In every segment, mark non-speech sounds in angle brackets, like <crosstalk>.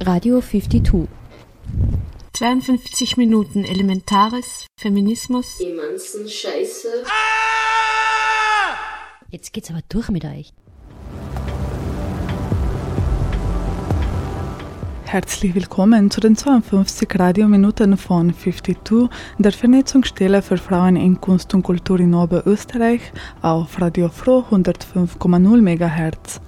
Radio 52. 52 Minuten Elementares, Feminismus. Emanzen Scheiße. Jetzt geht's aber durch mit euch. Herzlich willkommen zu den 52 Radiominuten von 52, der Vernetzungsstelle für Frauen in Kunst und Kultur in Oberösterreich auf Radio Froh 105,0 MHz.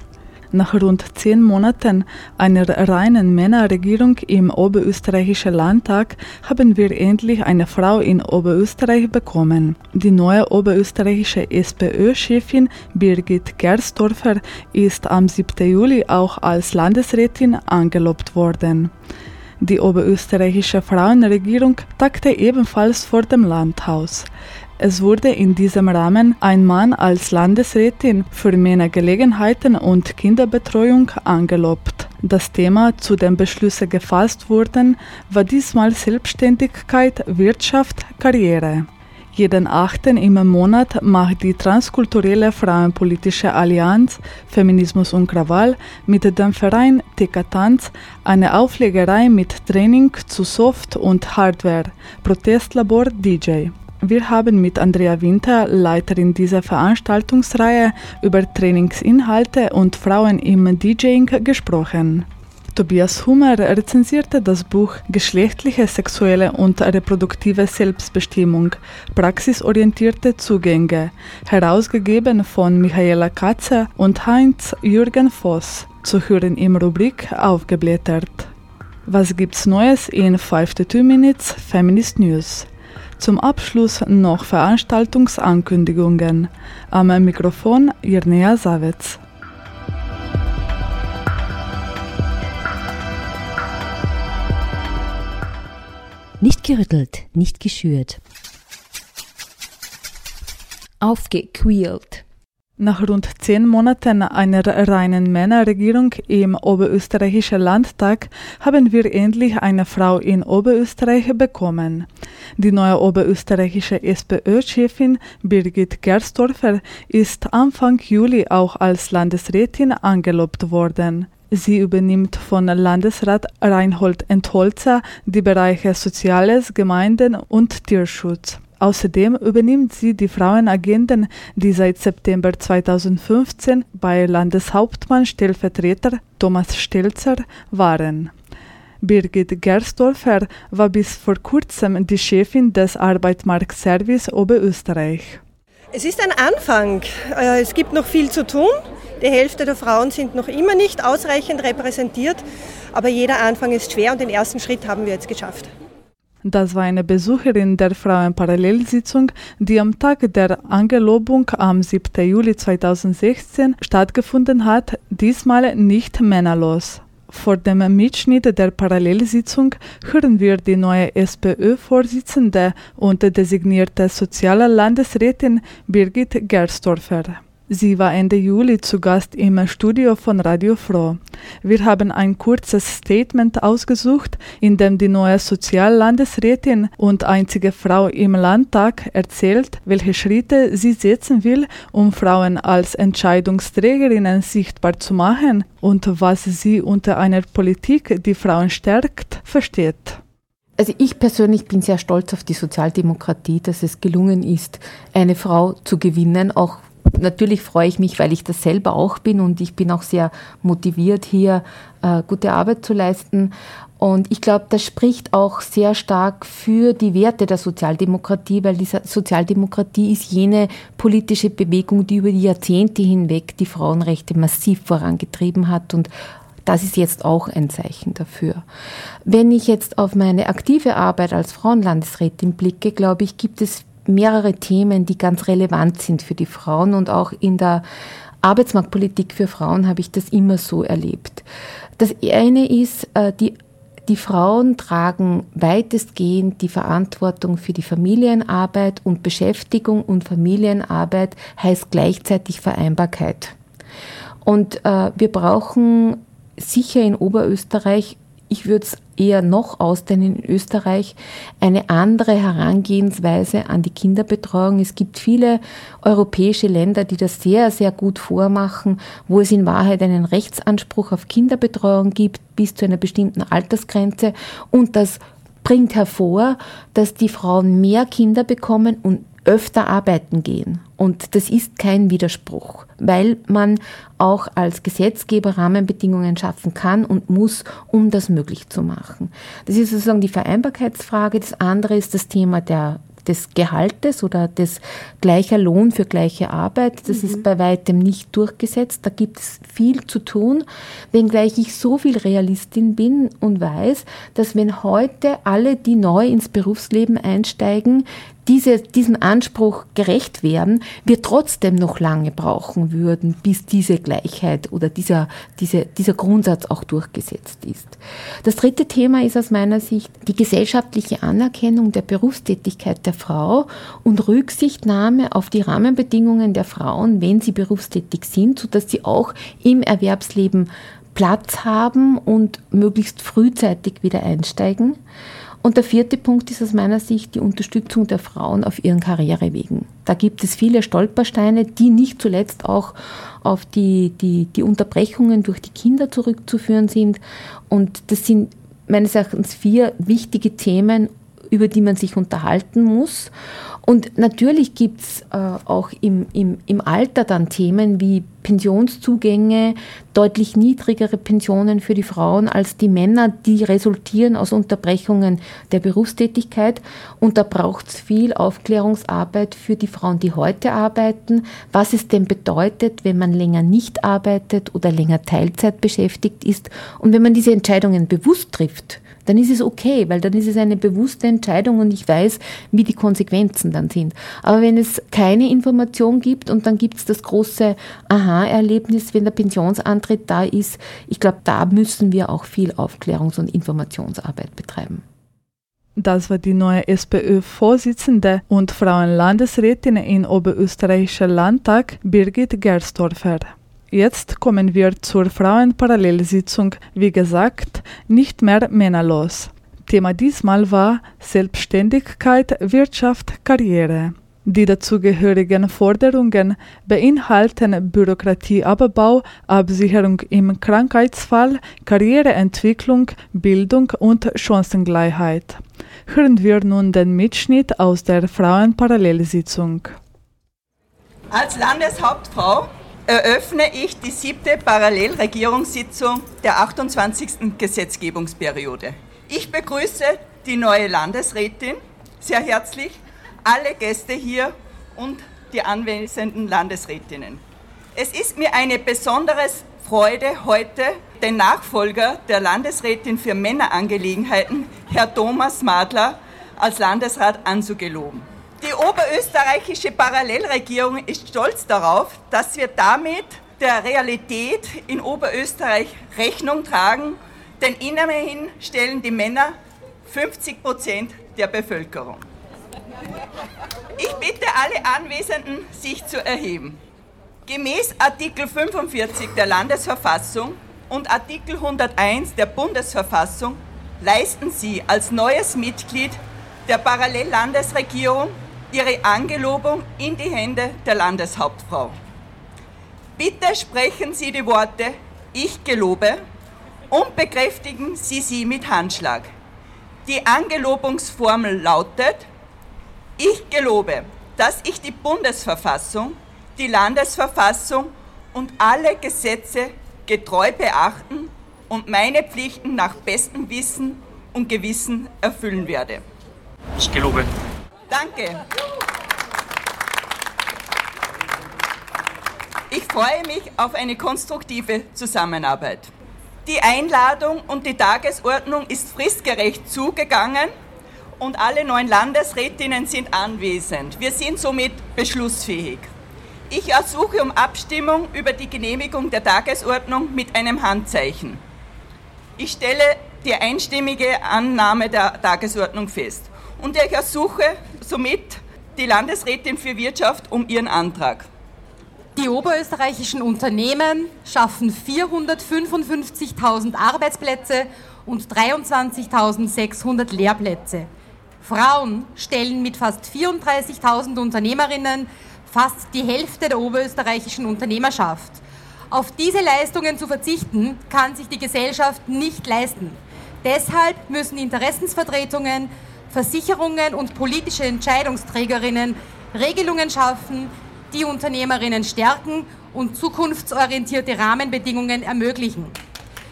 Nach rund zehn Monaten einer reinen Männerregierung im Oberösterreichischen Landtag haben wir endlich eine Frau in Oberösterreich bekommen. Die neue oberösterreichische SPÖ-Chefin Birgit Gersdorfer ist am 7. Juli auch als Landesrätin angelobt worden. Die oberösterreichische Frauenregierung tagte ebenfalls vor dem Landhaus. Es wurde in diesem Rahmen ein Mann als Landesrätin für Männergelegenheiten und Kinderbetreuung angelobt. Das Thema, zu dem Beschlüsse gefasst wurden, war diesmal Selbstständigkeit, Wirtschaft, Karriere. Jeden achten im Monat macht die Transkulturelle Frauenpolitische Allianz Feminismus und Krawall mit dem Verein TK Tanz eine Auflegerei mit Training zu Soft- und Hardware, Protestlabor DJ. Wir haben mit Andrea Winter, Leiterin dieser Veranstaltungsreihe, über Trainingsinhalte und Frauen im DJing gesprochen. Tobias Hummer rezensierte das Buch Geschlechtliche, sexuelle und reproduktive Selbstbestimmung, praxisorientierte Zugänge, herausgegeben von Michaela Katze und Heinz Jürgen Voss, zu hören im Rubrik Aufgeblättert. Was gibt's Neues in 52 Minutes Feminist News? Zum Abschluss noch Veranstaltungsankündigungen. Am Mikrofon Irnea Savitz. Nicht gerüttelt, nicht geschürt. Aufgequält. Nach rund zehn Monaten einer reinen Männerregierung im Oberösterreichischen Landtag haben wir endlich eine Frau in Oberösterreich bekommen. Die neue oberösterreichische SPÖ-Chefin Birgit Gersdorfer ist Anfang Juli auch als Landesrätin angelobt worden. Sie übernimmt von Landesrat Reinhold Entholzer die Bereiche Soziales, Gemeinden und Tierschutz. Außerdem übernimmt sie die Frauenagenden, die seit September 2015 bei Landeshauptmann Stellvertreter Thomas Stelzer waren. Birgit Gersdorfer war bis vor kurzem die Chefin des Arbeitsmarktservice Oberösterreich. Es ist ein Anfang. Äh, es gibt noch viel zu tun. Die Hälfte der Frauen sind noch immer nicht ausreichend repräsentiert, aber jeder Anfang ist schwer und den ersten Schritt haben wir jetzt geschafft. Das war eine Besucherin der Frauenparallelsitzung, die am Tag der Angelobung am 7. Juli 2016 stattgefunden hat, diesmal nicht männerlos. Vor dem Mitschnitt der Parallelsitzung hören wir die neue SPÖ-Vorsitzende und designierte soziale Landesrätin Birgit Gerstorfer. Sie war Ende Juli zu Gast im Studio von Radio Froh. Wir haben ein kurzes Statement ausgesucht, in dem die neue Soziallandesrätin und einzige Frau im Landtag erzählt, welche Schritte sie setzen will, um Frauen als Entscheidungsträgerinnen sichtbar zu machen und was sie unter einer Politik, die Frauen stärkt, versteht. Also ich persönlich bin sehr stolz auf die Sozialdemokratie, dass es gelungen ist, eine Frau zu gewinnen, auch natürlich freue ich mich, weil ich das selber auch bin und ich bin auch sehr motiviert, hier äh, gute Arbeit zu leisten. Und ich glaube, das spricht auch sehr stark für die Werte der Sozialdemokratie, weil die Sozialdemokratie ist jene politische Bewegung, die über die Jahrzehnte hinweg die Frauenrechte massiv vorangetrieben hat und das ist jetzt auch ein Zeichen dafür. Wenn ich jetzt auf meine aktive Arbeit als Frauenlandesrätin blicke, glaube ich, gibt es mehrere Themen, die ganz relevant sind für die Frauen und auch in der Arbeitsmarktpolitik für Frauen habe ich das immer so erlebt. Das eine ist, äh, die, die Frauen tragen weitestgehend die Verantwortung für die Familienarbeit und Beschäftigung und Familienarbeit heißt gleichzeitig Vereinbarkeit. Und äh, wir brauchen sicher in Oberösterreich ich würde es eher noch ausdehnen in Österreich, eine andere Herangehensweise an die Kinderbetreuung. Es gibt viele europäische Länder, die das sehr, sehr gut vormachen, wo es in Wahrheit einen Rechtsanspruch auf Kinderbetreuung gibt bis zu einer bestimmten Altersgrenze und das bringt hervor, dass die Frauen mehr Kinder bekommen und öfter arbeiten gehen. Und das ist kein Widerspruch, weil man auch als Gesetzgeber Rahmenbedingungen schaffen kann und muss, um das möglich zu machen. Das ist sozusagen die Vereinbarkeitsfrage. Das andere ist das Thema der des Gehaltes oder des gleicher Lohn für gleiche Arbeit. Das mhm. ist bei weitem nicht durchgesetzt. Da gibt es viel zu tun, wenngleich ich so viel Realistin bin und weiß, dass wenn heute alle, die neu ins Berufsleben einsteigen, diese, diesem Anspruch gerecht werden, wir trotzdem noch lange brauchen würden, bis diese Gleichheit oder dieser, diese, dieser Grundsatz auch durchgesetzt ist. Das dritte Thema ist aus meiner Sicht die gesellschaftliche Anerkennung der Berufstätigkeit der Frau und Rücksichtnahme auf die Rahmenbedingungen der Frauen, wenn sie berufstätig sind, sodass sie auch im Erwerbsleben Platz haben und möglichst frühzeitig wieder einsteigen. Und der vierte Punkt ist aus meiner Sicht die Unterstützung der Frauen auf ihren Karrierewegen. Da gibt es viele Stolpersteine, die nicht zuletzt auch auf die, die, die Unterbrechungen durch die Kinder zurückzuführen sind. Und das sind meines Erachtens vier wichtige Themen, über die man sich unterhalten muss. Und natürlich gibt es äh, auch im, im, im Alter dann Themen wie Pensionszugänge, deutlich niedrigere Pensionen für die Frauen als die Männer, die resultieren aus Unterbrechungen der Berufstätigkeit. Und da braucht es viel Aufklärungsarbeit für die Frauen, die heute arbeiten, was es denn bedeutet, wenn man länger nicht arbeitet oder länger Teilzeit beschäftigt ist. Und wenn man diese Entscheidungen bewusst trifft, dann ist es okay, weil dann ist es eine bewusste Entscheidung und ich weiß, wie die Konsequenzen dann sind. Aber wenn es keine Information gibt und dann gibt es das große Aha-Erlebnis, wenn der Pensionsantritt da ist, ich glaube, da müssen wir auch viel Aufklärungs- und Informationsarbeit betreiben. Das war die neue SPÖ-Vorsitzende und Frauenlandesrätin in Oberösterreichischer Landtag, Birgit Gerstorfer. Jetzt kommen wir zur Frauenparallelsitzung, wie gesagt, nicht mehr männerlos. Thema diesmal war Selbstständigkeit, Wirtschaft, Karriere. Die dazugehörigen Forderungen beinhalten Bürokratieabbau, Absicherung im Krankheitsfall, Karriereentwicklung, Bildung und Chancengleichheit. Hören wir nun den Mitschnitt aus der Frauenparallelsitzung. Als Landeshauptfrau eröffne ich die siebte Parallelregierungssitzung der 28. Gesetzgebungsperiode. Ich begrüße die neue Landesrätin sehr herzlich, alle Gäste hier und die anwesenden Landesrätinnen. Es ist mir eine besondere Freude, heute den Nachfolger der Landesrätin für Männerangelegenheiten, Herr Thomas Madler, als Landesrat anzugeloben. Die oberösterreichische Parallelregierung ist stolz darauf, dass wir damit der Realität in Oberösterreich Rechnung tragen, denn immerhin stellen die Männer 50 Prozent der Bevölkerung. Ich bitte alle Anwesenden, sich zu erheben. Gemäß Artikel 45 der Landesverfassung und Artikel 101 der Bundesverfassung leisten Sie als neues Mitglied der Parallellandesregierung Ihre Angelobung in die Hände der Landeshauptfrau. Bitte sprechen Sie die Worte Ich gelobe und bekräftigen Sie sie mit Handschlag. Die Angelobungsformel lautet Ich gelobe, dass ich die Bundesverfassung, die Landesverfassung und alle Gesetze getreu beachten und meine Pflichten nach bestem Wissen und Gewissen erfüllen werde. Ich gelobe. Danke. Ich freue mich auf eine konstruktive Zusammenarbeit. Die Einladung und die Tagesordnung ist fristgerecht zugegangen und alle neun Landesrätinnen sind anwesend. Wir sind somit beschlussfähig. Ich ersuche um Abstimmung über die Genehmigung der Tagesordnung mit einem Handzeichen. Ich stelle die einstimmige Annahme der Tagesordnung fest und ich ersuche somit die Landesrätin für Wirtschaft um ihren Antrag. Die oberösterreichischen Unternehmen schaffen 455.000 Arbeitsplätze und 23.600 Lehrplätze. Frauen stellen mit fast 34.000 Unternehmerinnen fast die Hälfte der oberösterreichischen Unternehmerschaft. Auf diese Leistungen zu verzichten, kann sich die Gesellschaft nicht leisten. Deshalb müssen Interessensvertretungen, Versicherungen und politische Entscheidungsträgerinnen Regelungen schaffen, die Unternehmerinnen stärken und zukunftsorientierte Rahmenbedingungen ermöglichen.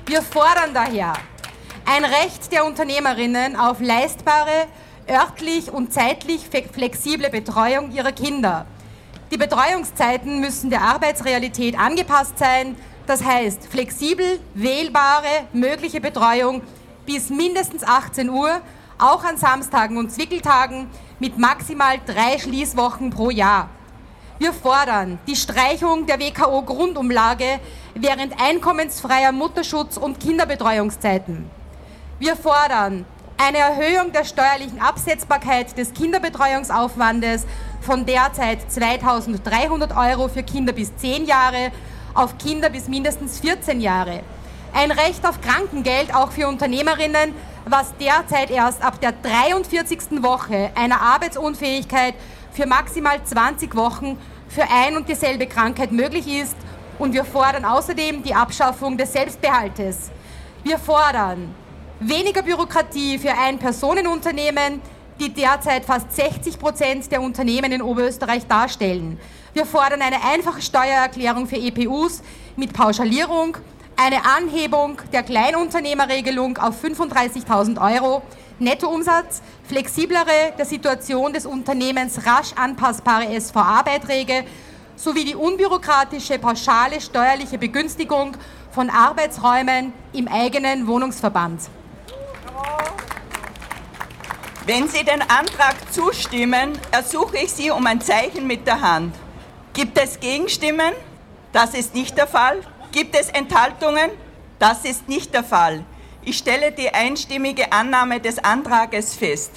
Wir fordern daher ein Recht der Unternehmerinnen auf leistbare, örtlich und zeitlich flexible Betreuung ihrer Kinder. Die Betreuungszeiten müssen der Arbeitsrealität angepasst sein, das heißt flexibel, wählbare, mögliche Betreuung bis mindestens 18 Uhr, auch an Samstagen und Zwickeltagen mit maximal drei Schließwochen pro Jahr. Wir fordern die Streichung der WKO-Grundumlage während einkommensfreier Mutterschutz- und Kinderbetreuungszeiten. Wir fordern eine Erhöhung der steuerlichen Absetzbarkeit des Kinderbetreuungsaufwandes von derzeit 2.300 Euro für Kinder bis 10 Jahre auf Kinder bis mindestens 14 Jahre. Ein Recht auf Krankengeld auch für Unternehmerinnen, was derzeit erst ab der 43. Woche einer Arbeitsunfähigkeit für maximal 20 Wochen für ein und dieselbe Krankheit möglich ist. Und wir fordern außerdem die Abschaffung des Selbstbehaltes. Wir fordern weniger Bürokratie für Ein-Personen-Unternehmen, die derzeit fast 60 Prozent der Unternehmen in Oberösterreich darstellen. Wir fordern eine einfache Steuererklärung für EPUs mit Pauschalierung, eine Anhebung der Kleinunternehmerregelung auf 35.000 Euro, Nettoumsatz, flexiblere der Situation des Unternehmens rasch anpassbare SVA-Beiträge sowie die unbürokratische pauschale steuerliche Begünstigung von Arbeitsräumen im eigenen Wohnungsverband. Wenn Sie den Antrag zustimmen, ersuche ich Sie um ein Zeichen mit der Hand. Gibt es Gegenstimmen? Das ist nicht der Fall. Gibt es Enthaltungen? Das ist nicht der Fall. Ich stelle die einstimmige Annahme des Antrages fest.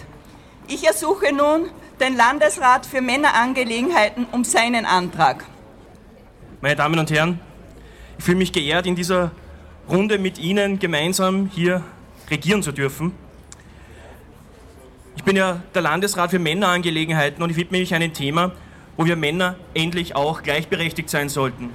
Ich ersuche nun den Landesrat für Männerangelegenheiten um seinen Antrag. Meine Damen und Herren, ich fühle mich geehrt, in dieser Runde mit Ihnen gemeinsam hier regieren zu dürfen. Ich bin ja der Landesrat für Männerangelegenheiten und ich widme mich einem Thema, wo wir Männer endlich auch gleichberechtigt sein sollten.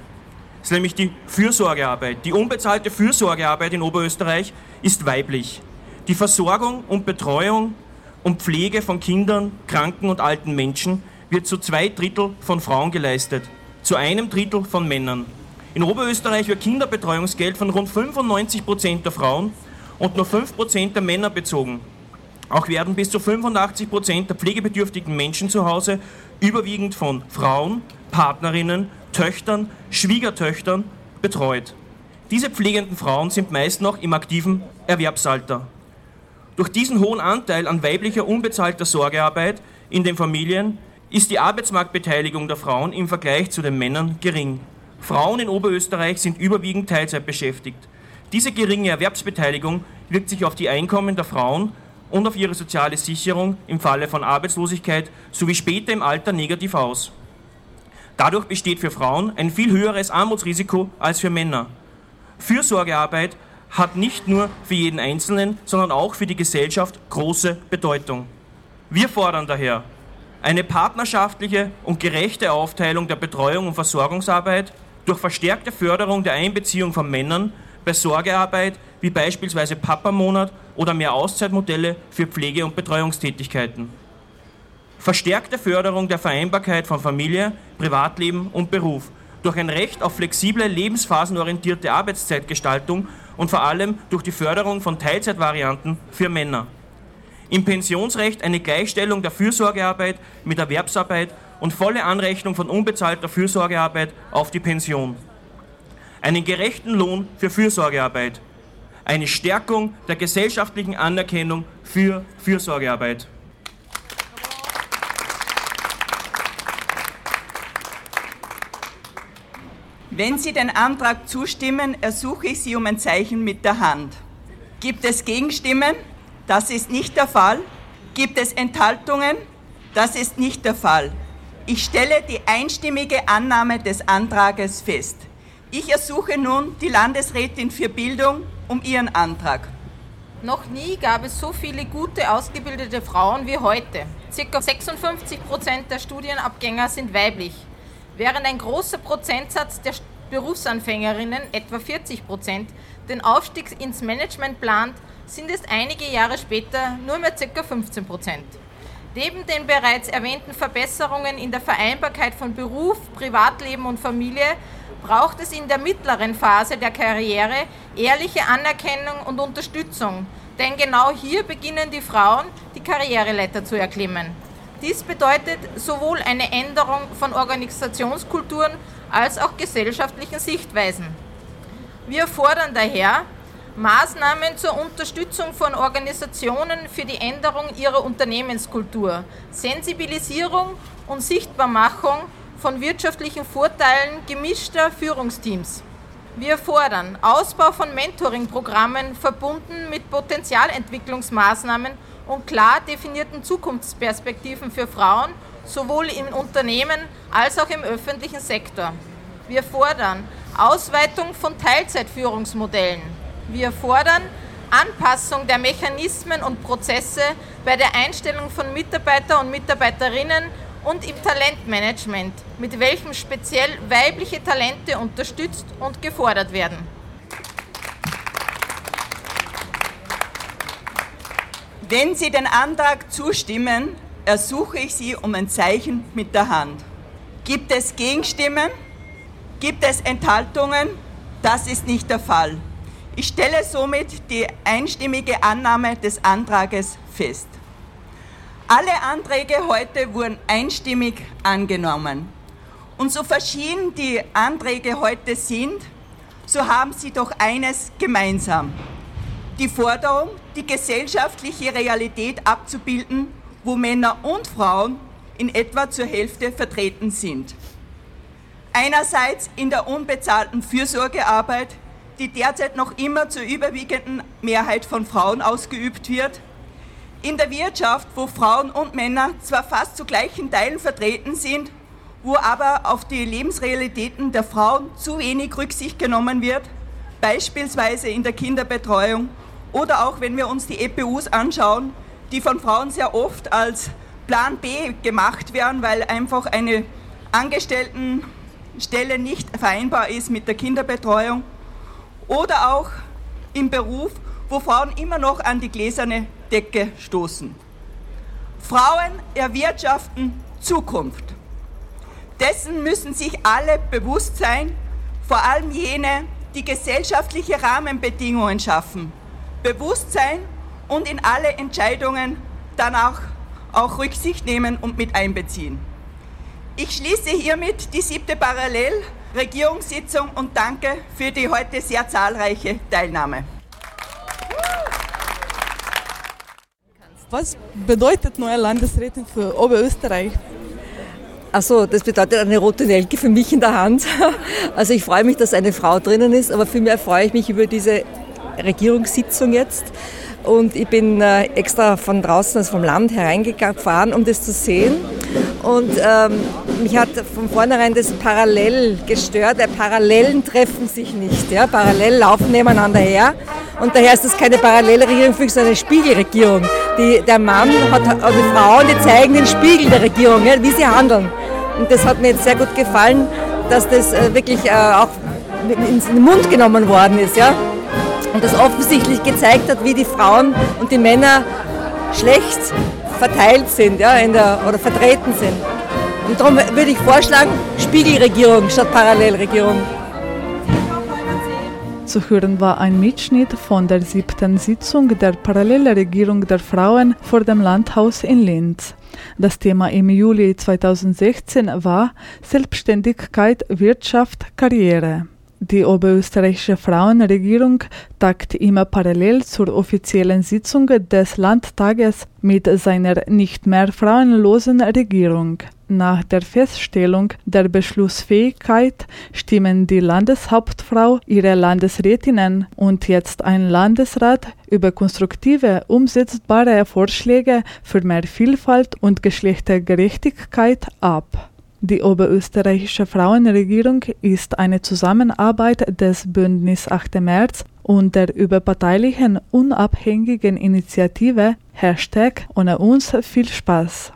Ist nämlich die Fürsorgearbeit. Die unbezahlte Fürsorgearbeit in Oberösterreich ist weiblich. Die Versorgung und Betreuung und Pflege von Kindern, kranken und alten Menschen wird zu zwei Drittel von Frauen geleistet, zu einem Drittel von Männern. In Oberösterreich wird Kinderbetreuungsgeld von rund 95 Prozent der Frauen und nur 5 Prozent der Männer bezogen. Auch werden bis zu 85 Prozent der pflegebedürftigen Menschen zu Hause überwiegend von Frauen, Partnerinnen, Töchtern, Schwiegertöchtern betreut. Diese pflegenden Frauen sind meist noch im aktiven Erwerbsalter. Durch diesen hohen Anteil an weiblicher unbezahlter Sorgearbeit in den Familien ist die Arbeitsmarktbeteiligung der Frauen im Vergleich zu den Männern gering. Frauen in Oberösterreich sind überwiegend Teilzeit beschäftigt. Diese geringe Erwerbsbeteiligung wirkt sich auf die Einkommen der Frauen und auf ihre soziale Sicherung im Falle von Arbeitslosigkeit sowie später im Alter negativ aus. Dadurch besteht für Frauen ein viel höheres Armutsrisiko als für Männer. Fürsorgearbeit hat nicht nur für jeden Einzelnen, sondern auch für die Gesellschaft große Bedeutung. Wir fordern daher eine partnerschaftliche und gerechte Aufteilung der Betreuung und Versorgungsarbeit durch verstärkte Förderung der Einbeziehung von Männern bei Sorgearbeit wie beispielsweise Papamonat oder mehr Auszeitmodelle für Pflege- und Betreuungstätigkeiten. Verstärkte Förderung der Vereinbarkeit von Familie, Privatleben und Beruf durch ein Recht auf flexible, lebensphasenorientierte Arbeitszeitgestaltung und vor allem durch die Förderung von Teilzeitvarianten für Männer. Im Pensionsrecht eine Gleichstellung der Fürsorgearbeit mit Erwerbsarbeit und volle Anrechnung von unbezahlter Fürsorgearbeit auf die Pension. Einen gerechten Lohn für Fürsorgearbeit eine Stärkung der gesellschaftlichen Anerkennung für Fürsorgearbeit. Wenn Sie den Antrag zustimmen, ersuche ich Sie um ein Zeichen mit der Hand. Gibt es Gegenstimmen? Das ist nicht der Fall. Gibt es Enthaltungen? Das ist nicht der Fall. Ich stelle die einstimmige Annahme des Antrages fest. Ich ersuche nun die Landesrätin für Bildung um ihren Antrag. Noch nie gab es so viele gute, ausgebildete Frauen wie heute. Circa 56 Prozent der Studienabgänger sind weiblich. Während ein großer Prozentsatz der Berufsanfängerinnen, etwa 40 Prozent, den Aufstieg ins Management plant, sind es einige Jahre später nur mehr ca. 15 Prozent. Neben den bereits erwähnten Verbesserungen in der Vereinbarkeit von Beruf, Privatleben und Familie braucht es in der mittleren Phase der Karriere ehrliche Anerkennung und Unterstützung, denn genau hier beginnen die Frauen, die Karriereleiter zu erklimmen. Dies bedeutet sowohl eine Änderung von Organisationskulturen als auch gesellschaftlichen Sichtweisen. Wir fordern daher, Maßnahmen zur Unterstützung von Organisationen für die Änderung ihrer Unternehmenskultur, Sensibilisierung und Sichtbarmachung von wirtschaftlichen Vorteilen gemischter Führungsteams. Wir fordern Ausbau von Mentoring-Programmen verbunden mit Potenzialentwicklungsmaßnahmen und klar definierten Zukunftsperspektiven für Frauen, sowohl im Unternehmen als auch im öffentlichen Sektor. Wir fordern Ausweitung von Teilzeitführungsmodellen, wir fordern Anpassung der Mechanismen und Prozesse bei der Einstellung von Mitarbeiter und Mitarbeiterinnen und im Talentmanagement, mit welchem speziell weibliche Talente unterstützt und gefordert werden. Wenn Sie den Antrag zustimmen, ersuche ich Sie um ein Zeichen mit der Hand. Gibt es Gegenstimmen? Gibt es Enthaltungen? Das ist nicht der Fall. Ich stelle somit die einstimmige Annahme des Antrages fest. Alle Anträge heute wurden einstimmig angenommen. Und so verschieden die Anträge heute sind, so haben sie doch eines gemeinsam. Die Forderung, die gesellschaftliche Realität abzubilden, wo Männer und Frauen in etwa zur Hälfte vertreten sind. Einerseits in der unbezahlten Fürsorgearbeit, die derzeit noch immer zur überwiegenden Mehrheit von Frauen ausgeübt wird. In der Wirtschaft, wo Frauen und Männer zwar fast zu gleichen Teilen vertreten sind, wo aber auf die Lebensrealitäten der Frauen zu wenig Rücksicht genommen wird, beispielsweise in der Kinderbetreuung oder auch wenn wir uns die EPUs anschauen, die von Frauen sehr oft als Plan B gemacht werden, weil einfach eine Angestelltenstelle nicht vereinbar ist mit der Kinderbetreuung oder auch im Beruf, wo Frauen immer noch an die gläserne Decke stoßen. Frauen erwirtschaften Zukunft. Dessen müssen sich alle bewusst sein, vor allem jene, die gesellschaftliche Rahmenbedingungen schaffen. Bewusstsein und in alle Entscheidungen danach auch Rücksicht nehmen und mit einbeziehen. Ich schließe hiermit die siebte Parallel Regierungssitzung und danke für die heute sehr zahlreiche Teilnahme. Was bedeutet neue Landesrätin für Oberösterreich? Also das bedeutet eine rote Nelke für mich in der Hand. Also ich freue mich, dass eine Frau drinnen ist, aber vielmehr freue ich mich über diese Regierungssitzung jetzt. Und ich bin äh, extra von draußen, also vom Land hereingefahren, um das zu sehen. Und ähm, mich hat von vornherein das parallel gestört. Die Parallelen treffen sich nicht. Ja? Parallel laufen nebeneinander her. Und daher ist das keine parallele Regierung, sondern eine Spiegelregierung. Die, der Mann hat, die Frauen, die zeigen den Spiegel der Regierung, ja, wie sie handeln. Und das hat mir jetzt sehr gut gefallen, dass das äh, wirklich äh, auch in den Mund genommen worden ist. Ja? Und das offensichtlich gezeigt hat, wie die Frauen und die Männer schlecht verteilt sind ja, der, oder vertreten sind. Und darum würde ich vorschlagen, Spiegelregierung statt Parallelregierung. Zu hören war ein Mitschnitt von der siebten Sitzung der Parallelregierung der Frauen vor dem Landhaus in Linz. Das Thema im Juli 2016 war Selbstständigkeit, Wirtschaft, Karriere. Die oberösterreichische Frauenregierung tagt immer parallel zur offiziellen Sitzung des Landtages mit seiner nicht mehr frauenlosen Regierung. Nach der Feststellung der Beschlussfähigkeit stimmen die Landeshauptfrau, ihre Landesrätinnen und jetzt ein Landesrat über konstruktive, umsetzbare Vorschläge für mehr Vielfalt und Geschlechtergerechtigkeit ab. Die oberösterreichische Frauenregierung ist eine Zusammenarbeit des Bündnis 8. März und der überparteilichen unabhängigen Initiative Hashtag ohne uns viel Spaß.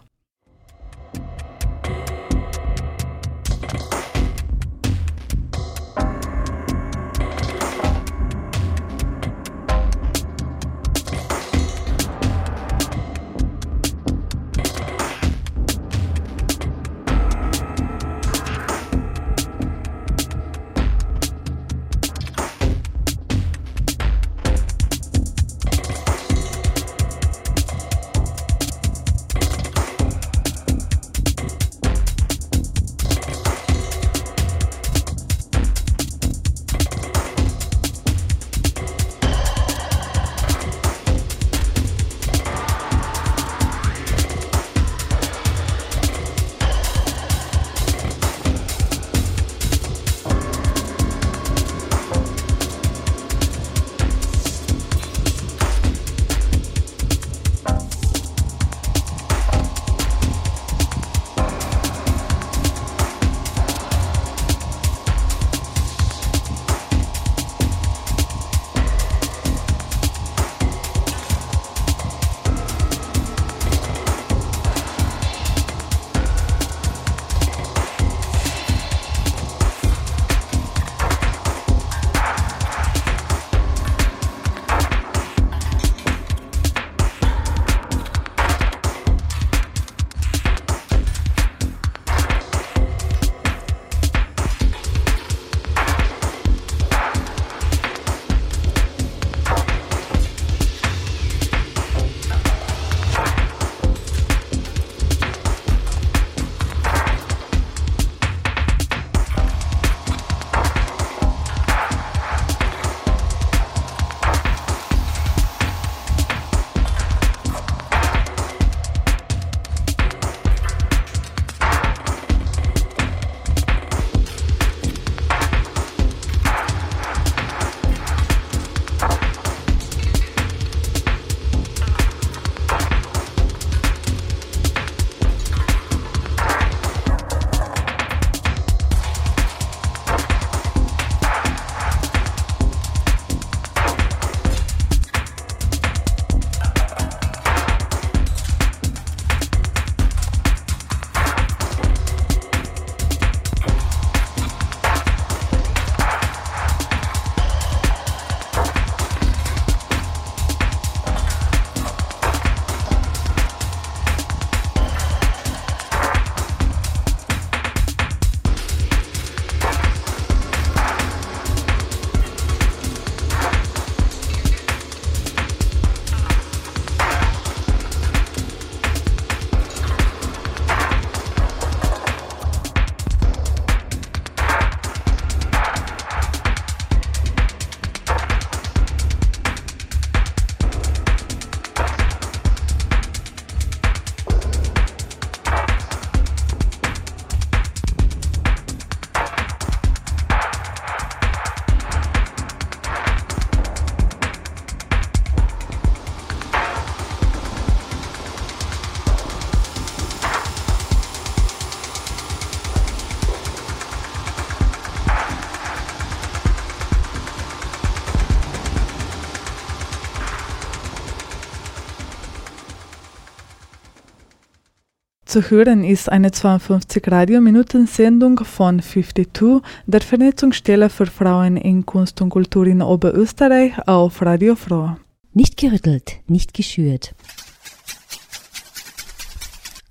Zu hören ist eine 52 Radiominuten-Sendung von 52, der Vernetzungsstelle für Frauen in Kunst und Kultur in Oberösterreich auf Radio Froh. Nicht gerüttelt, nicht geschürt.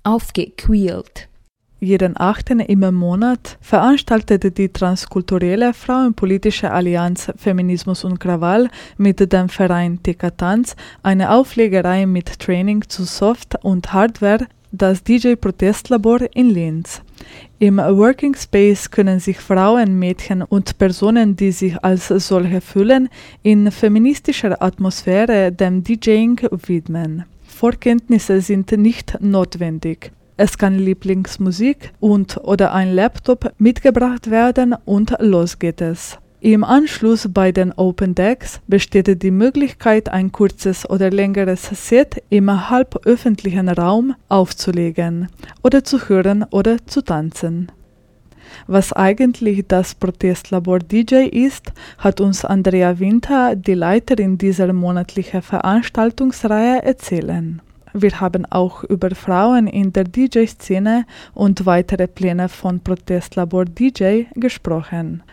Aufgequält. Jeden achten im Monat veranstaltet die transkulturelle Frauenpolitische Allianz Feminismus und Krawall mit dem Verein TK Tanz eine Auflegerei mit Training zu Soft- und Hardware, das DJ Protestlabor in Linz. Im Working Space können sich Frauen, Mädchen und Personen, die sich als solche fühlen, in feministischer Atmosphäre dem DJing widmen. Vorkenntnisse sind nicht notwendig. Es kann Lieblingsmusik und oder ein Laptop mitgebracht werden und los geht es. Im Anschluss bei den Open Decks besteht die Möglichkeit, ein kurzes oder längeres Set im halböffentlichen Raum aufzulegen oder zu hören oder zu tanzen. Was eigentlich das Protestlabor DJ ist, hat uns Andrea Winter, die Leiterin dieser monatlichen Veranstaltungsreihe, erzählen. Wir haben auch über Frauen in der DJ-Szene und weitere Pläne von Protestlabor DJ gesprochen.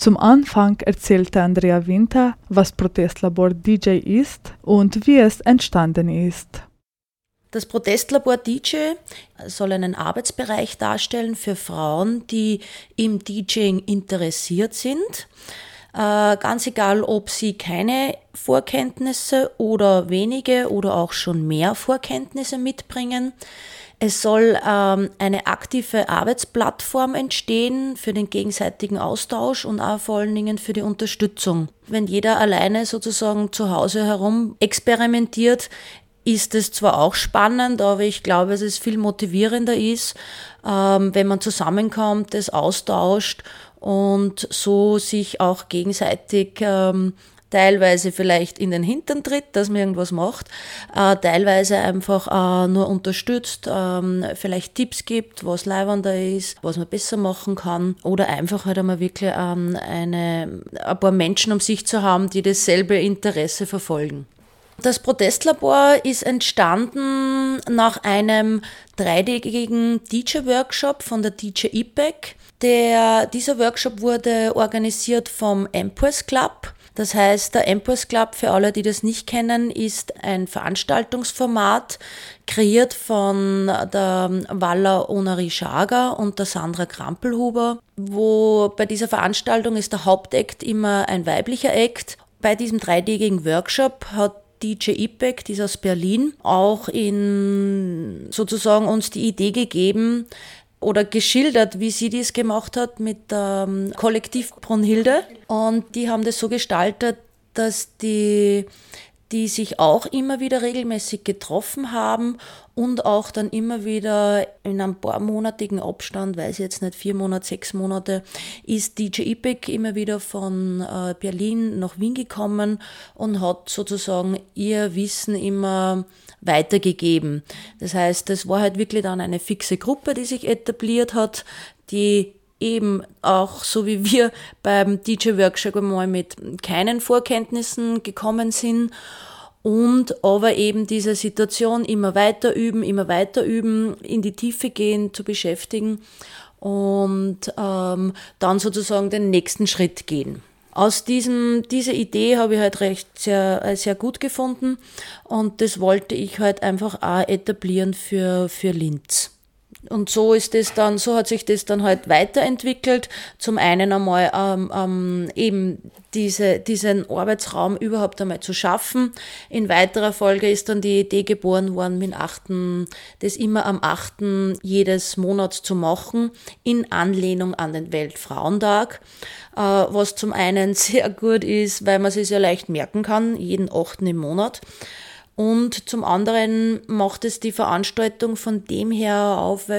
Zum Anfang erzählte Andrea Winter, was Protestlabor DJ ist und wie es entstanden ist. Das Protestlabor DJ soll einen Arbeitsbereich darstellen für Frauen, die im DJing interessiert sind. Äh, ganz egal, ob sie keine Vorkenntnisse oder wenige oder auch schon mehr Vorkenntnisse mitbringen. Es soll ähm, eine aktive Arbeitsplattform entstehen für den gegenseitigen Austausch und auch vor allen Dingen für die Unterstützung. Wenn jeder alleine sozusagen zu Hause herum experimentiert, ist es zwar auch spannend, aber ich glaube, dass es viel motivierender ist, ähm, wenn man zusammenkommt, es austauscht und so sich auch gegenseitig ähm, teilweise vielleicht in den Hintern tritt, dass man irgendwas macht, äh, teilweise einfach äh, nur unterstützt, ähm, vielleicht Tipps gibt, was leibender ist, was man besser machen kann oder einfach halt einmal wirklich ähm, eine, ein paar Menschen um sich zu haben, die dasselbe Interesse verfolgen. Das Protestlabor ist entstanden nach einem dreitägigen DJ-Workshop von der DJ IPEC. Der, dieser Workshop wurde organisiert vom Empress Club. Das heißt, der Empress Club, für alle, die das nicht kennen, ist ein Veranstaltungsformat, kreiert von der Walla Onari Schager und der Sandra Krampelhuber, wo bei dieser Veranstaltung ist der Hauptakt immer ein weiblicher Act. Bei diesem dreitägigen Workshop hat DJ Ipek, die ist aus Berlin, auch in sozusagen uns die Idee gegeben, oder geschildert, wie sie dies gemacht hat mit ähm, Kollektiv Brunhilde. Und die haben das so gestaltet, dass die, die sich auch immer wieder regelmäßig getroffen haben und auch dann immer wieder in einem paar monatigen Abstand, weiß ich jetzt nicht, vier Monate, sechs Monate, ist DJ Ipek immer wieder von äh, Berlin nach Wien gekommen und hat sozusagen ihr Wissen immer weitergegeben. Das heißt, das war halt wirklich dann eine fixe Gruppe, die sich etabliert hat, die eben auch so wie wir <laughs> beim DJ-Workshop einmal mit keinen Vorkenntnissen gekommen sind und aber eben diese Situation immer weiter üben, immer weiter üben, in die Tiefe gehen, zu beschäftigen und ähm, dann sozusagen den nächsten Schritt gehen. Aus diesem, diese Idee habe ich halt recht sehr, äh, sehr gut gefunden und das wollte ich halt einfach auch etablieren für, für Linz. Und so ist es dann, so hat sich das dann halt weiterentwickelt. Zum einen einmal ähm, ähm, eben diese, diesen Arbeitsraum überhaupt einmal zu schaffen. In weiterer Folge ist dann die Idee geboren worden, mit achten, das immer am 8. jedes Monats zu machen, in Anlehnung an den Weltfrauentag. Äh, was zum einen <laughs> sehr gut ist, weil man es ja leicht merken kann, jeden 8. im Monat. Und zum anderen macht es die Veranstaltung von dem her auf,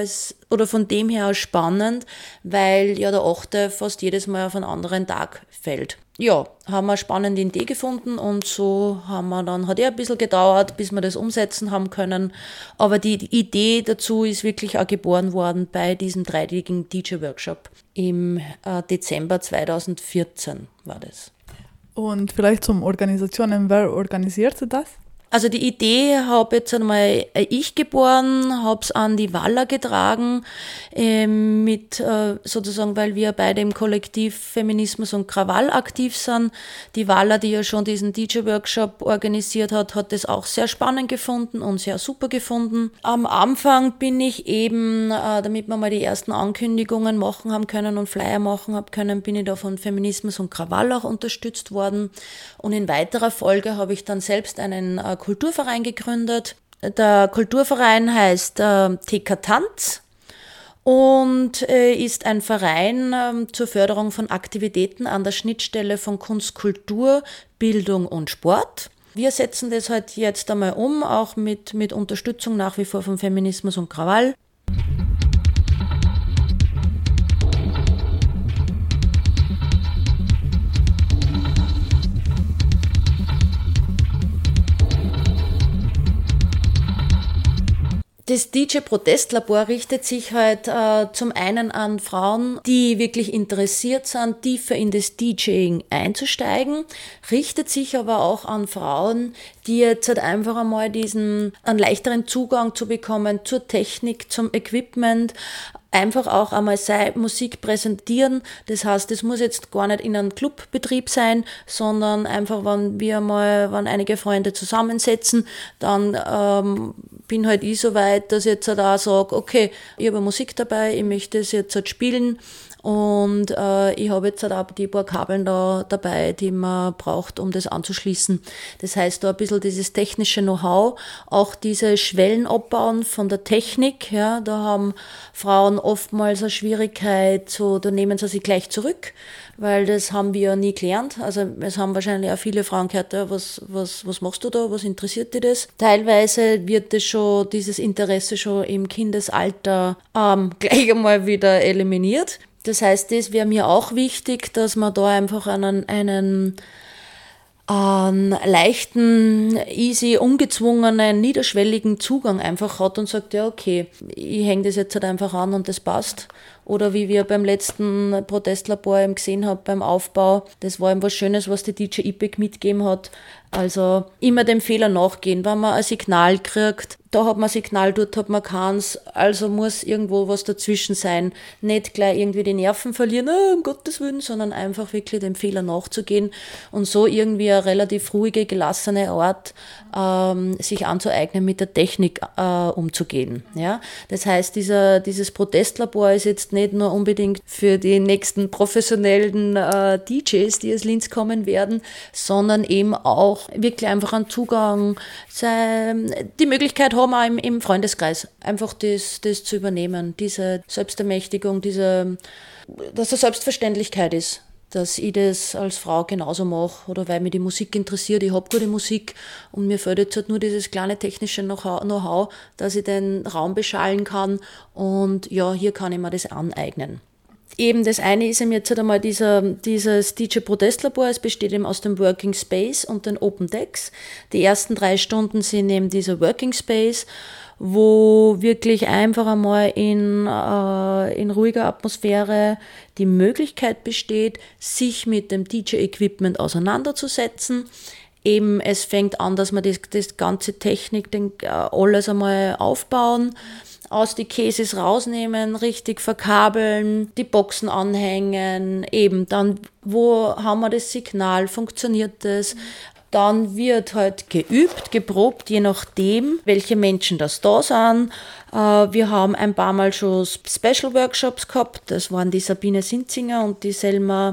oder von dem her spannend, weil ja der achte fast jedes Mal auf einen anderen Tag fällt. Ja, haben wir eine spannende Idee gefunden und so haben wir dann, hat ja ein bisschen gedauert, bis wir das umsetzen haben können. Aber die Idee dazu ist wirklich auch geboren worden bei diesem dreitägigen DJ-Workshop im äh, Dezember 2014 war das. Und vielleicht zum Organisationen, wer organisiert das? Also die Idee habe jetzt einmal ich geboren, habe es an die Waller getragen, äh, mit äh, sozusagen, weil wir beide im Kollektiv Feminismus und Krawall aktiv sind. Die Waller, die ja schon diesen DJ-Workshop organisiert hat, hat das auch sehr spannend gefunden und sehr super gefunden. Am Anfang bin ich eben, äh, damit wir mal die ersten Ankündigungen machen haben können und Flyer machen haben können, bin ich da von Feminismus und Krawall auch unterstützt worden. Und in weiterer Folge habe ich dann selbst einen äh, Kulturverein gegründet. Der Kulturverein heißt äh, TK Tanz und äh, ist ein Verein äh, zur Förderung von Aktivitäten an der Schnittstelle von Kunst, Kultur, Bildung und Sport. Wir setzen das halt jetzt einmal um, auch mit, mit Unterstützung nach wie vor von Feminismus und Krawall. Das DJ-Protestlabor richtet sich halt äh, zum einen an Frauen, die wirklich interessiert sind, tiefer in das DJing einzusteigen, richtet sich aber auch an Frauen, die jetzt halt einfach einmal diesen, einen leichteren Zugang zu bekommen zur Technik, zum Equipment, einfach auch einmal seine Musik präsentieren. Das heißt, es muss jetzt gar nicht in einem Clubbetrieb sein, sondern einfach, wenn wir mal, wenn einige Freunde zusammensetzen, dann ähm, bin halt ich so weit, dass ich jetzt halt auch sage, okay, ich habe Musik dabei, ich möchte es jetzt halt spielen und äh, ich habe jetzt halt auch die paar Kabeln da dabei, die man braucht, um das anzuschließen. Das heißt, da ein bisschen dieses technische Know-how, auch diese Schwellen abbauen von der Technik. Ja, da haben Frauen oftmals eine Schwierigkeit, so, da nehmen sie sich gleich zurück, weil das haben wir ja nie gelernt. Also es haben wahrscheinlich auch viele Frauen gehört, ja, was, was, was machst du da, was interessiert dich das? Teilweise wird das schon, dieses Interesse schon im Kindesalter ähm, <laughs> gleich einmal wieder eliminiert. Das heißt, das wäre mir auch wichtig, dass man da einfach einen, einen, einen leichten, easy, ungezwungenen, niederschwelligen Zugang einfach hat und sagt, ja, okay, ich hänge das jetzt halt einfach an und das passt. Oder wie wir beim letzten Protestlabor eben gesehen haben beim Aufbau, das war eben was Schönes, was die DJ IPEC mitgegeben hat. Also immer dem Fehler nachgehen, wenn man ein Signal kriegt, da hat man Signal, dort hat man keins, also muss irgendwo was dazwischen sein. Nicht gleich irgendwie die Nerven verlieren, oh, um Gottes Willen, sondern einfach wirklich dem Fehler nachzugehen und so irgendwie eine relativ ruhige, gelassene Art ähm, sich anzueignen, mit der Technik äh, umzugehen. Ja? Das heißt, dieser, dieses Protestlabor ist jetzt nicht nur unbedingt für die nächsten professionellen äh, DJs, die aus Linz kommen werden, sondern eben auch wirklich einfach einen Zugang, die Möglichkeit haben, auch im, Freundeskreis einfach das, das zu übernehmen, diese Selbstermächtigung, diese, dass es Selbstverständlichkeit ist dass ich das als Frau genauso mache oder weil mich die Musik interessiert. Ich habe gute Musik und mir fällt jetzt halt nur dieses kleine technische Know-how, dass ich den Raum beschallen kann und ja, hier kann ich mir das aneignen. Eben das eine ist eben jetzt halt einmal dieser, dieses DJ Protestlabor. Es besteht eben aus dem Working Space und den Open Decks. Die ersten drei Stunden sind eben dieser Working Space wo wirklich einfach einmal in, äh, in ruhiger Atmosphäre die Möglichkeit besteht, sich mit dem DJ-Equipment auseinanderzusetzen. Eben, es fängt an, dass man das, das ganze Technik, den, äh, alles einmal aufbauen, aus die Cases rausnehmen, richtig verkabeln, die Boxen anhängen, eben dann, wo haben wir das Signal, funktioniert das, dann wird halt geübt, geprobt, je nachdem, welche Menschen das da sind. Äh, wir haben ein paar Mal schon Special Workshops gehabt. Das waren die Sabine Sinzinger und die Selma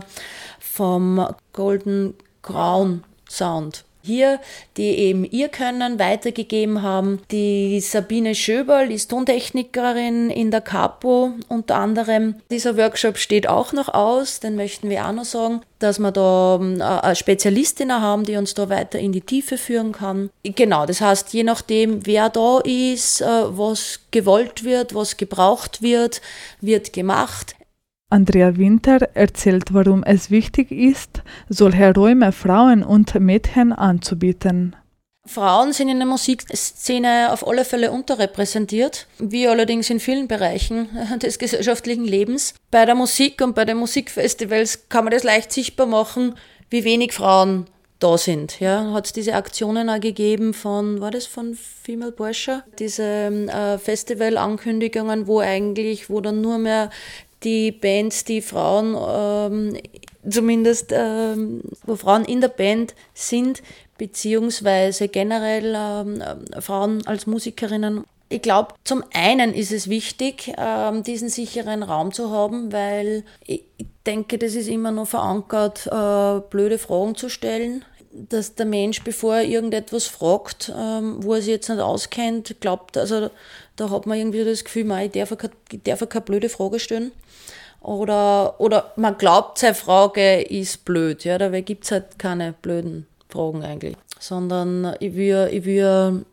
vom Golden Crown Sound hier, die eben ihr Können weitergegeben haben. Die Sabine Schöberl ist Tontechnikerin in der Capo unter anderem. Dieser Workshop steht auch noch aus, den möchten wir auch noch sagen, dass wir da ähm, eine Spezialistin haben, die uns da weiter in die Tiefe führen kann. Genau, das heißt, je nachdem, wer da ist, äh, was gewollt wird, was gebraucht wird, wird gemacht. Andrea Winter erzählt, warum es wichtig ist, solche Räume Frauen und Mädchen anzubieten. Frauen sind in der Musikszene auf alle Fälle unterrepräsentiert, wie allerdings in vielen Bereichen <laughs> des gesellschaftlichen Lebens. Bei der Musik und bei den Musikfestivals kann man das leicht sichtbar machen, wie wenig Frauen da sind. Ja, hat es diese Aktionen auch gegeben von, war das von Female Porsche? Diese äh, Festival-Ankündigungen, wo eigentlich, wo dann nur mehr die Bands, die Frauen ähm, zumindest, ähm, wo Frauen in der Band sind, beziehungsweise generell ähm, Frauen als Musikerinnen. Ich glaube, zum einen ist es wichtig, ähm, diesen sicheren Raum zu haben, weil ich denke, das ist immer noch verankert, äh, blöde Fragen zu stellen dass der Mensch, bevor er irgendetwas fragt, ähm, wo er sich jetzt nicht auskennt, glaubt, also da hat man irgendwie das Gefühl, man, ich darf, ich darf keine blöde Frage stellen. Oder, oder man glaubt, seine Frage ist blöd. Ja, dabei gibt es halt keine blöden Fragen eigentlich. Sondern ich will, ich will,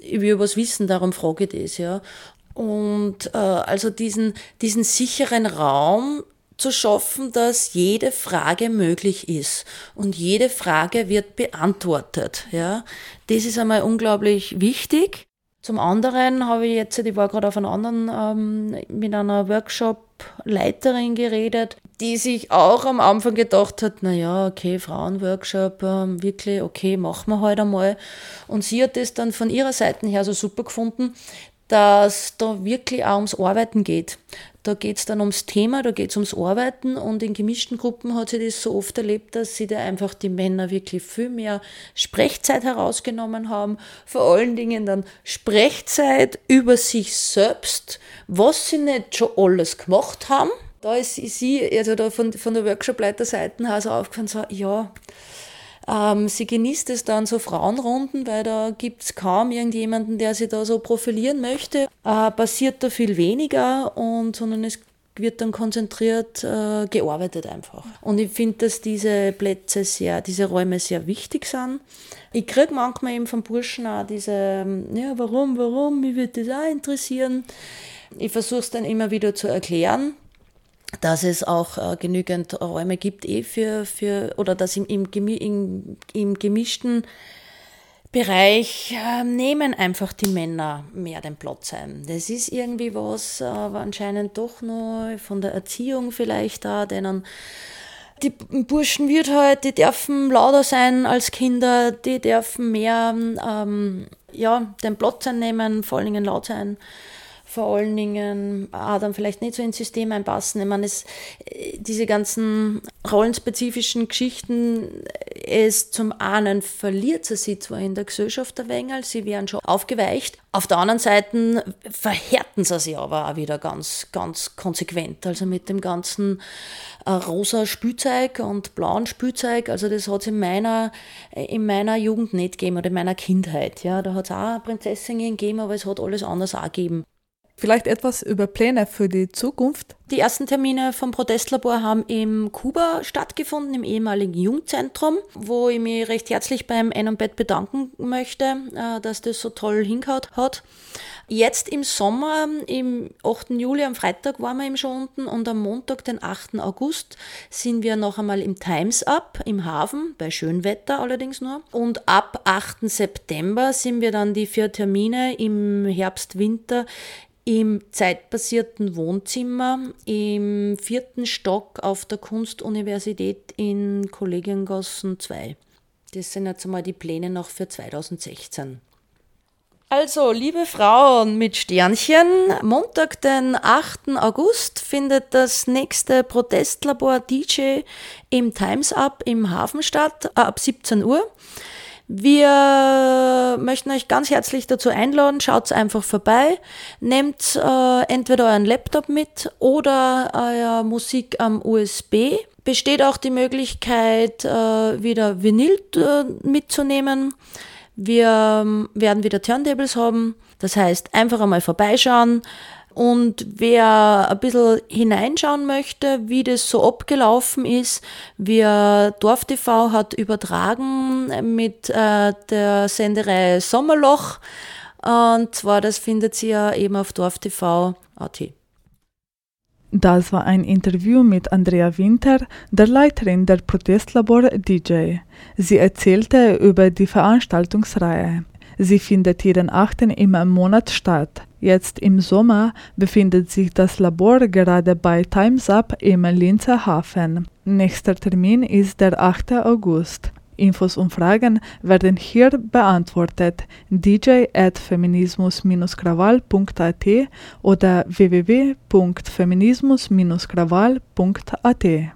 ich will was wissen, darum frage ich das. Ja. Und äh, also diesen, diesen sicheren Raum zu schaffen, dass jede Frage möglich ist und jede Frage wird beantwortet. Ja, das ist einmal unglaublich wichtig. Zum anderen habe ich jetzt, ich war gerade auf einem anderen, ähm, mit einer Workshop-Leiterin geredet, die sich auch am Anfang gedacht hat, naja, okay, Frauenworkshop, ähm, wirklich, okay, machen wir heute halt einmal. Und sie hat es dann von ihrer Seite her so super gefunden, dass da wirklich auch ums Arbeiten geht. Da geht es dann ums Thema, da geht es ums Arbeiten und in gemischten Gruppen hat sie das so oft erlebt, dass sie da einfach die Männer wirklich viel mehr Sprechzeit herausgenommen haben. Vor allen Dingen dann Sprechzeit über sich selbst, was sie nicht schon alles gemacht haben. Da ist sie, also da von, von der Workshop-Leiterseite her aufgefallen, so, ja, ähm, sie genießt es dann so Frauenrunden, weil da gibt es kaum irgendjemanden, der sich da so profilieren möchte. Äh, passiert da viel weniger und sondern es wird dann konzentriert äh, gearbeitet einfach. Und ich finde, dass diese Plätze sehr, diese Räume sehr wichtig sind. Ich kriege manchmal eben vom Burschen auch diese, ähm, ja, warum, warum, mich würde das auch interessieren. Ich versuche es dann immer wieder zu erklären dass es auch äh, genügend Räume gibt eh für, für oder dass im, im, im, im gemischten Bereich äh, nehmen einfach die Männer mehr den Platz ein. Das ist irgendwie was, äh, aber anscheinend doch nur von der Erziehung vielleicht da, denen die Burschen wird halt, die dürfen lauter sein als Kinder, die dürfen mehr ähm, ja, den Platz einnehmen, vor allen Dingen laut sein vor allen Dingen auch dann vielleicht nicht so ins System einpassen. Ich meine, es, diese ganzen rollenspezifischen Geschichten, es zum einen verliert sie sich zwar in der Gesellschaft der Wengel, sie werden schon aufgeweicht. Auf der anderen Seite verhärten sie sich aber auch wieder ganz, ganz konsequent. Also mit dem ganzen äh, rosa Spielzeug und blauen Spielzeug. Also das hat es in meiner, in meiner Jugend nicht gegeben oder in meiner Kindheit. Ja, da hat es auch Prinzessinnen gegeben, aber es hat alles anders auch gegeben. Vielleicht etwas über Pläne für die Zukunft? Die ersten Termine vom Protestlabor haben im Kuba stattgefunden, im ehemaligen Jugendzentrum, wo ich mich recht herzlich beim N Bett bedanken möchte, äh, dass das so toll hingehaut hat. Jetzt im Sommer, im 8. Juli, am Freitag waren wir eben schon unten und am Montag, den 8. August, sind wir noch einmal im Times Up im Hafen, bei Schönwetter allerdings nur. Und ab 8. September sind wir dann die vier Termine im Herbst, Winter im zeitbasierten Wohnzimmer im vierten Stock auf der Kunstuniversität in Kollegiengassen 2. Das sind jetzt einmal die Pläne noch für 2016. Also, liebe Frauen mit Sternchen, Montag, den 8. August findet das nächste Protestlabor DJ im Times Up im Hafen statt, äh, ab 17 Uhr. Wir möchten euch ganz herzlich dazu einladen, schaut einfach vorbei, nehmt äh, entweder euren Laptop mit oder euer Musik am USB. Besteht auch die Möglichkeit, äh, wieder Vinyl äh, mitzunehmen. Wir ähm, werden wieder Turntables haben. Das heißt, einfach einmal vorbeischauen. Und wer ein bisschen hineinschauen möchte, wie das so abgelaufen ist, wir DorfTV hat übertragen mit äh, der Senderei Sommerloch. Und zwar, das findet ihr eben auf DorfTV.at. Das war ein Interview mit Andrea Winter, der Leiterin der Protestlabor DJ. Sie erzählte über die Veranstaltungsreihe. Sie findet jeden 8. im Monat statt. Jetzt im Sommer befindet sich das Labor gerade bei Times Up im Linzer Hafen. Nächster Termin ist der 8. August. Infos und Fragen werden hier beantwortet. dj at feminismus-krawall.at oder www.feminismus-krawall.at.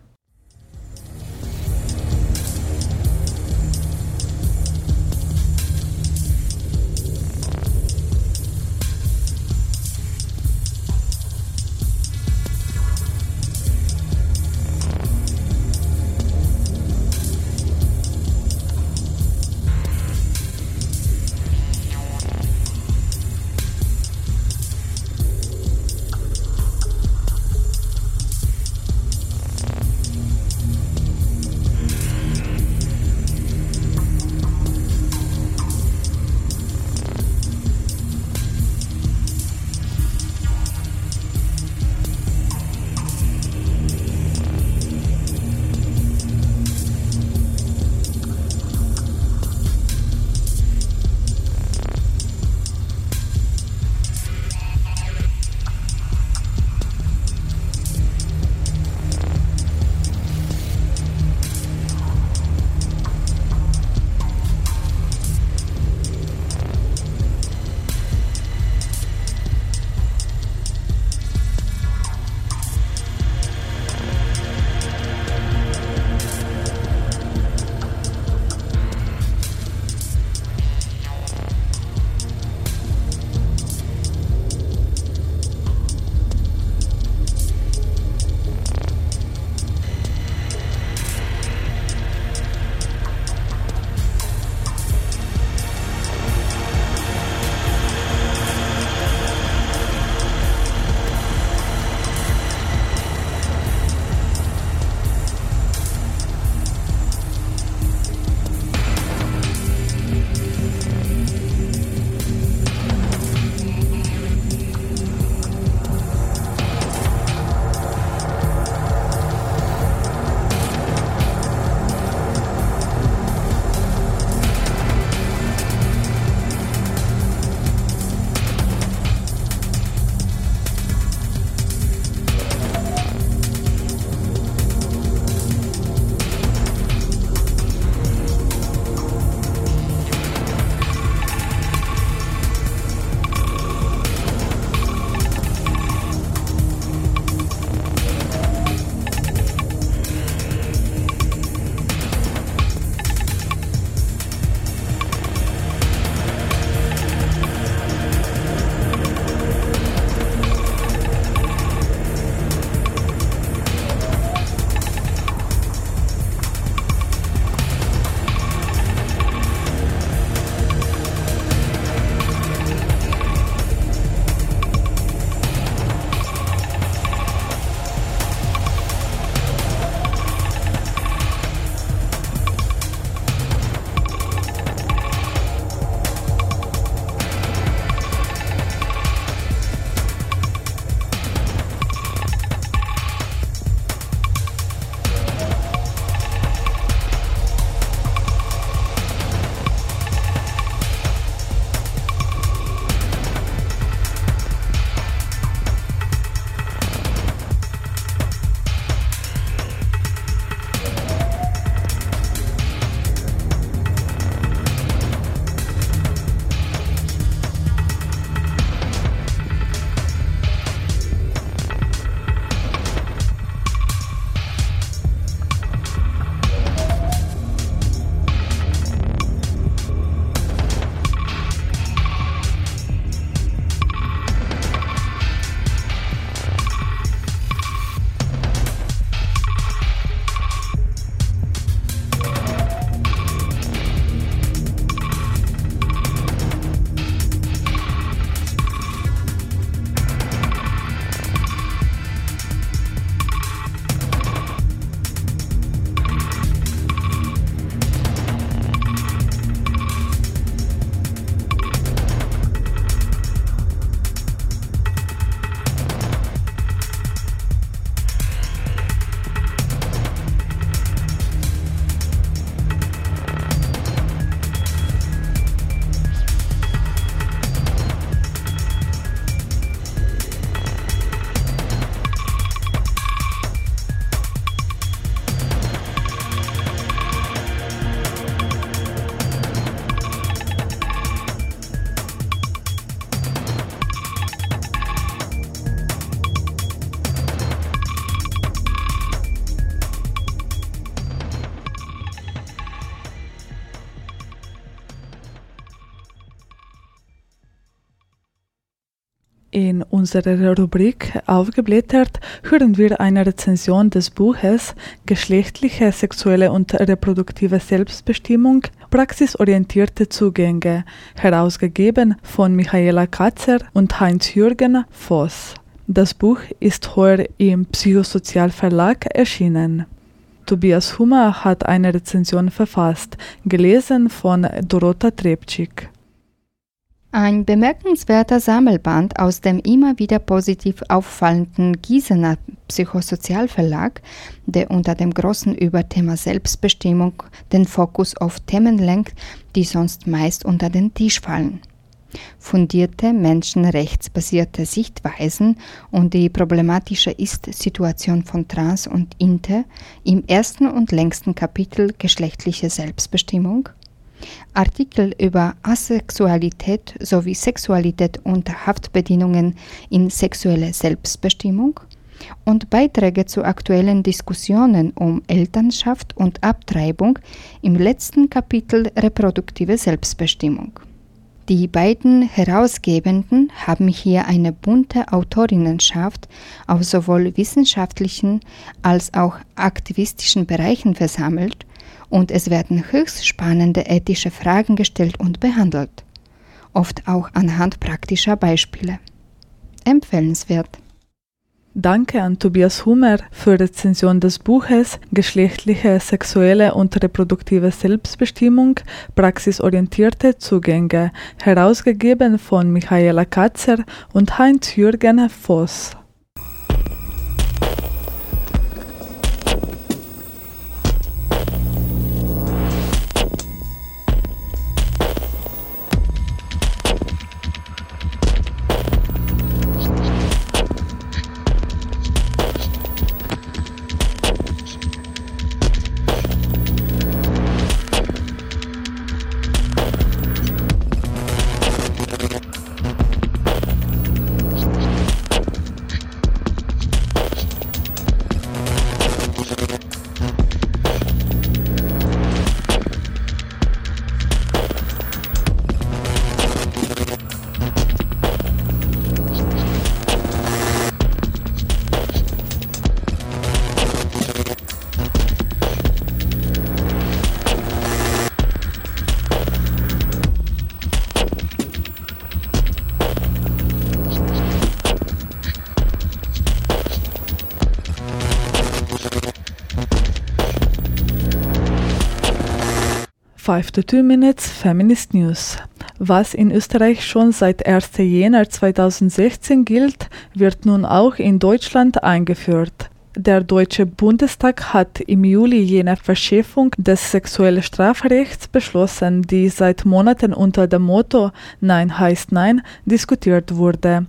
unserer Rubrik Aufgeblättert hören wir eine Rezension des Buches Geschlechtliche, sexuelle und reproduktive Selbstbestimmung, praxisorientierte Zugänge, herausgegeben von Michaela Katzer und Heinz-Jürgen Voss. Das Buch ist heuer im Psychosozialverlag erschienen. Tobias Hummer hat eine Rezension verfasst, gelesen von Dorota Trepczyk. Ein bemerkenswerter Sammelband aus dem immer wieder positiv auffallenden Gießener Psychosozialverlag, der unter dem großen Überthema Selbstbestimmung den Fokus auf Themen lenkt, die sonst meist unter den Tisch fallen. Fundierte menschenrechtsbasierte Sichtweisen und die problematische Ist-Situation von Trans und Inter im ersten und längsten Kapitel Geschlechtliche Selbstbestimmung – Artikel über Asexualität sowie Sexualität unter Haftbedingungen in sexuelle Selbstbestimmung und Beiträge zu aktuellen Diskussionen um Elternschaft und Abtreibung im letzten Kapitel Reproduktive Selbstbestimmung. Die beiden Herausgebenden haben hier eine bunte Autorinnenschaft aus sowohl wissenschaftlichen als auch aktivistischen Bereichen versammelt und es werden höchst spannende ethische Fragen gestellt und behandelt, oft auch anhand praktischer Beispiele. Empfehlenswert. Danke an Tobias Hummer für Rezension des Buches Geschlechtliche, sexuelle und reproduktive Selbstbestimmung, praxisorientierte Zugänge, herausgegeben von Michaela Katzer und Heinz-Jürgen Voss. 5 to 2 Minutes Feminist News. Was in Österreich schon seit 1. Jänner 2016 gilt, wird nun auch in Deutschland eingeführt. Der Deutsche Bundestag hat im Juli jene Verschärfung des sexuellen Strafrechts beschlossen, die seit Monaten unter dem Motto Nein heißt Nein diskutiert wurde.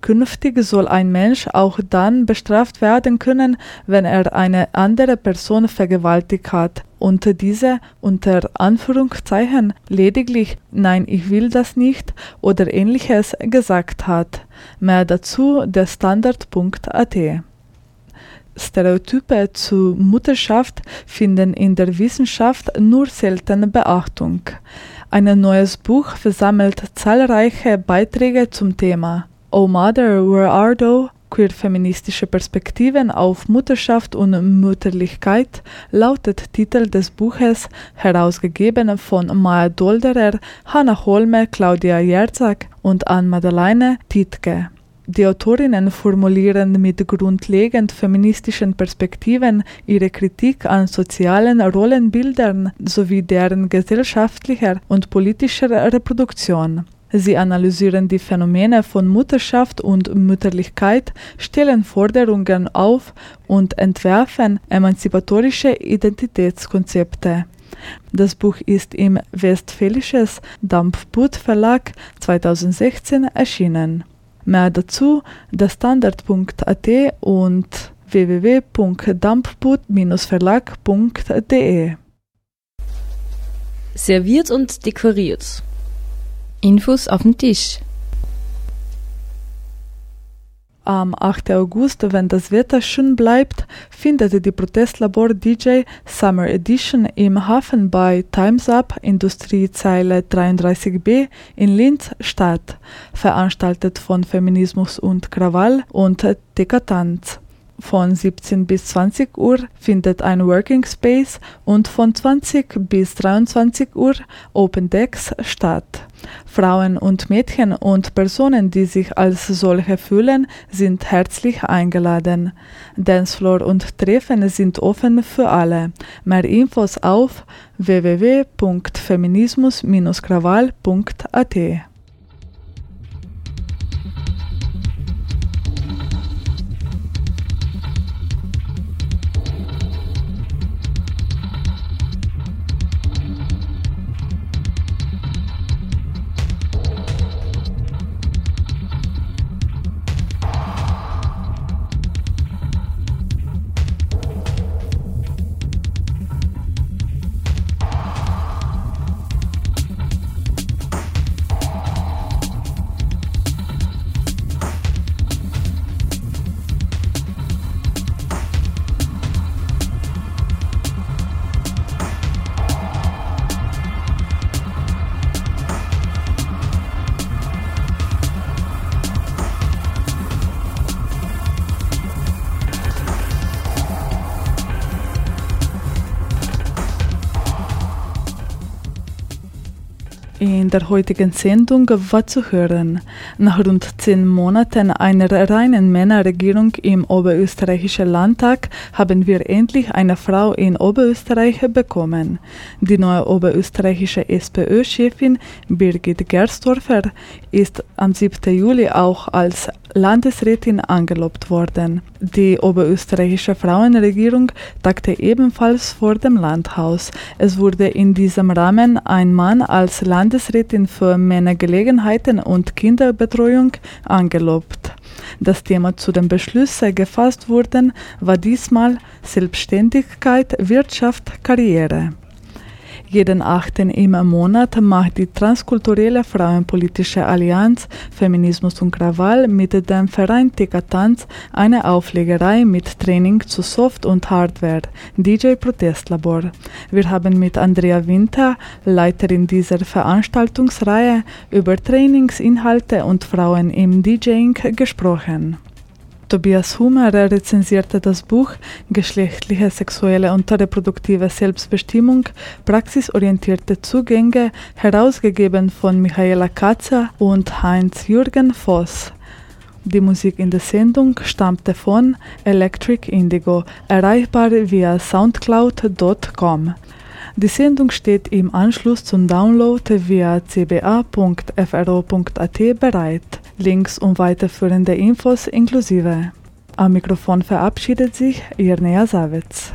Künftig soll ein Mensch auch dann bestraft werden können, wenn er eine andere Person vergewaltigt hat und diese unter Anführungszeichen lediglich Nein, ich will das nicht oder ähnliches gesagt hat. Mehr dazu der Standard.at. Stereotype zu Mutterschaft finden in der Wissenschaft nur selten Beachtung. Ein neues Buch versammelt zahlreiche Beiträge zum Thema. Oh Mother, Where Are Thou? Queer-feministische Perspektiven auf Mutterschaft und Mütterlichkeit lautet Titel des Buches, herausgegeben von Maya Dolderer, Hanna Holme, Claudia Jerzak und Ann-Madeleine Tietke. Die Autorinnen formulieren mit grundlegend feministischen Perspektiven ihre Kritik an sozialen Rollenbildern sowie deren gesellschaftlicher und politischer Reproduktion. Sie analysieren die Phänomene von Mutterschaft und Mütterlichkeit, stellen Forderungen auf und entwerfen emanzipatorische Identitätskonzepte. Das Buch ist im Westfälisches Dampfboot Verlag 2016 erschienen. Mehr dazu der Standard.at und www.dampfboot-verlag.de. Serviert und dekoriert. Infos auf den Tisch. Am 8. August, wenn das Wetter schön bleibt, findet die Protestlabor DJ Summer Edition im Hafen bei Times Up Industriezeile 33b in Linz statt, veranstaltet von Feminismus und Krawall und Dekatanz. Von 17 bis 20 Uhr findet ein Working Space und von 20 bis 23 Uhr Open Decks statt. Frauen und Mädchen und Personen, die sich als solche fühlen, sind herzlich eingeladen. Dancefloor und Treffen sind offen für alle. Mehr Infos auf www.feminismus-krawall.at. der heutigen Sendung war zu hören, nach rund zehn Monaten einer reinen Männerregierung im Oberösterreichischen Landtag haben wir endlich eine Frau in Oberösterreich bekommen. Die neue oberösterreichische SPÖ-Chefin Birgit Gerstorfer ist am 7. Juli auch als Landesrätin angelobt worden. Die oberösterreichische Frauenregierung tagte ebenfalls vor dem Landhaus. Es wurde in diesem Rahmen ein Mann als Landesrätin für Männergelegenheiten und Kinderbetreuung angelobt. Das Thema zu den Beschlüssen gefasst wurden, war diesmal Selbstständigkeit, Wirtschaft, Karriere. Jeden achten im Monat macht die Transkulturelle Frauenpolitische Allianz Feminismus und Krawall mit dem Verein Tanz eine Auflegerei mit Training zu Soft- und Hardware, DJ Protestlabor. Wir haben mit Andrea Winter, Leiterin dieser Veranstaltungsreihe, über Trainingsinhalte und Frauen im DJing gesprochen. Tobias Humer rezensierte das Buch Geschlechtliche, sexuelle und reproduktive Selbstbestimmung, praxisorientierte Zugänge, herausgegeben von Michaela Katzer und Heinz-Jürgen Voss. Die Musik in der Sendung stammte von Electric Indigo, erreichbar via soundcloud.com. Die Sendung steht im Anschluss zum Download via cba.fro.at bereit. Links und weiterführende Infos inklusive. Am Mikrofon verabschiedet sich Irnea Savitz.